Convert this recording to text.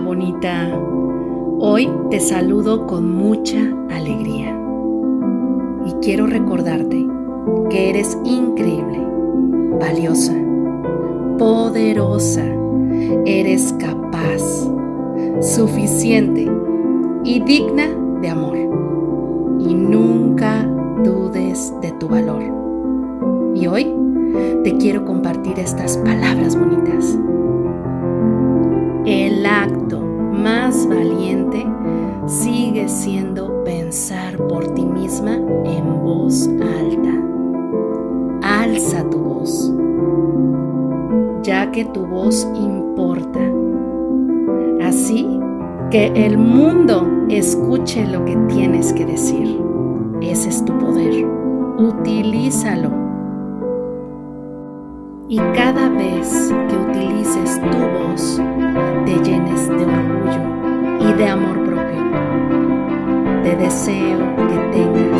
bonita. Hoy te saludo con mucha alegría. Y quiero recordarte que eres increíble, valiosa, poderosa, eres capaz, suficiente y digna de amor. Y nunca dudes de tu valor. Y hoy te quiero compartir estas palabras bonitas. Valiente sigue siendo pensar por ti misma en voz alta. Alza tu voz, ya que tu voz importa. Así que el mundo escuche lo que tienes que decir. Ese es tu poder. Utilízalo. Y cada vez que de amor propio. Te deseo que tengas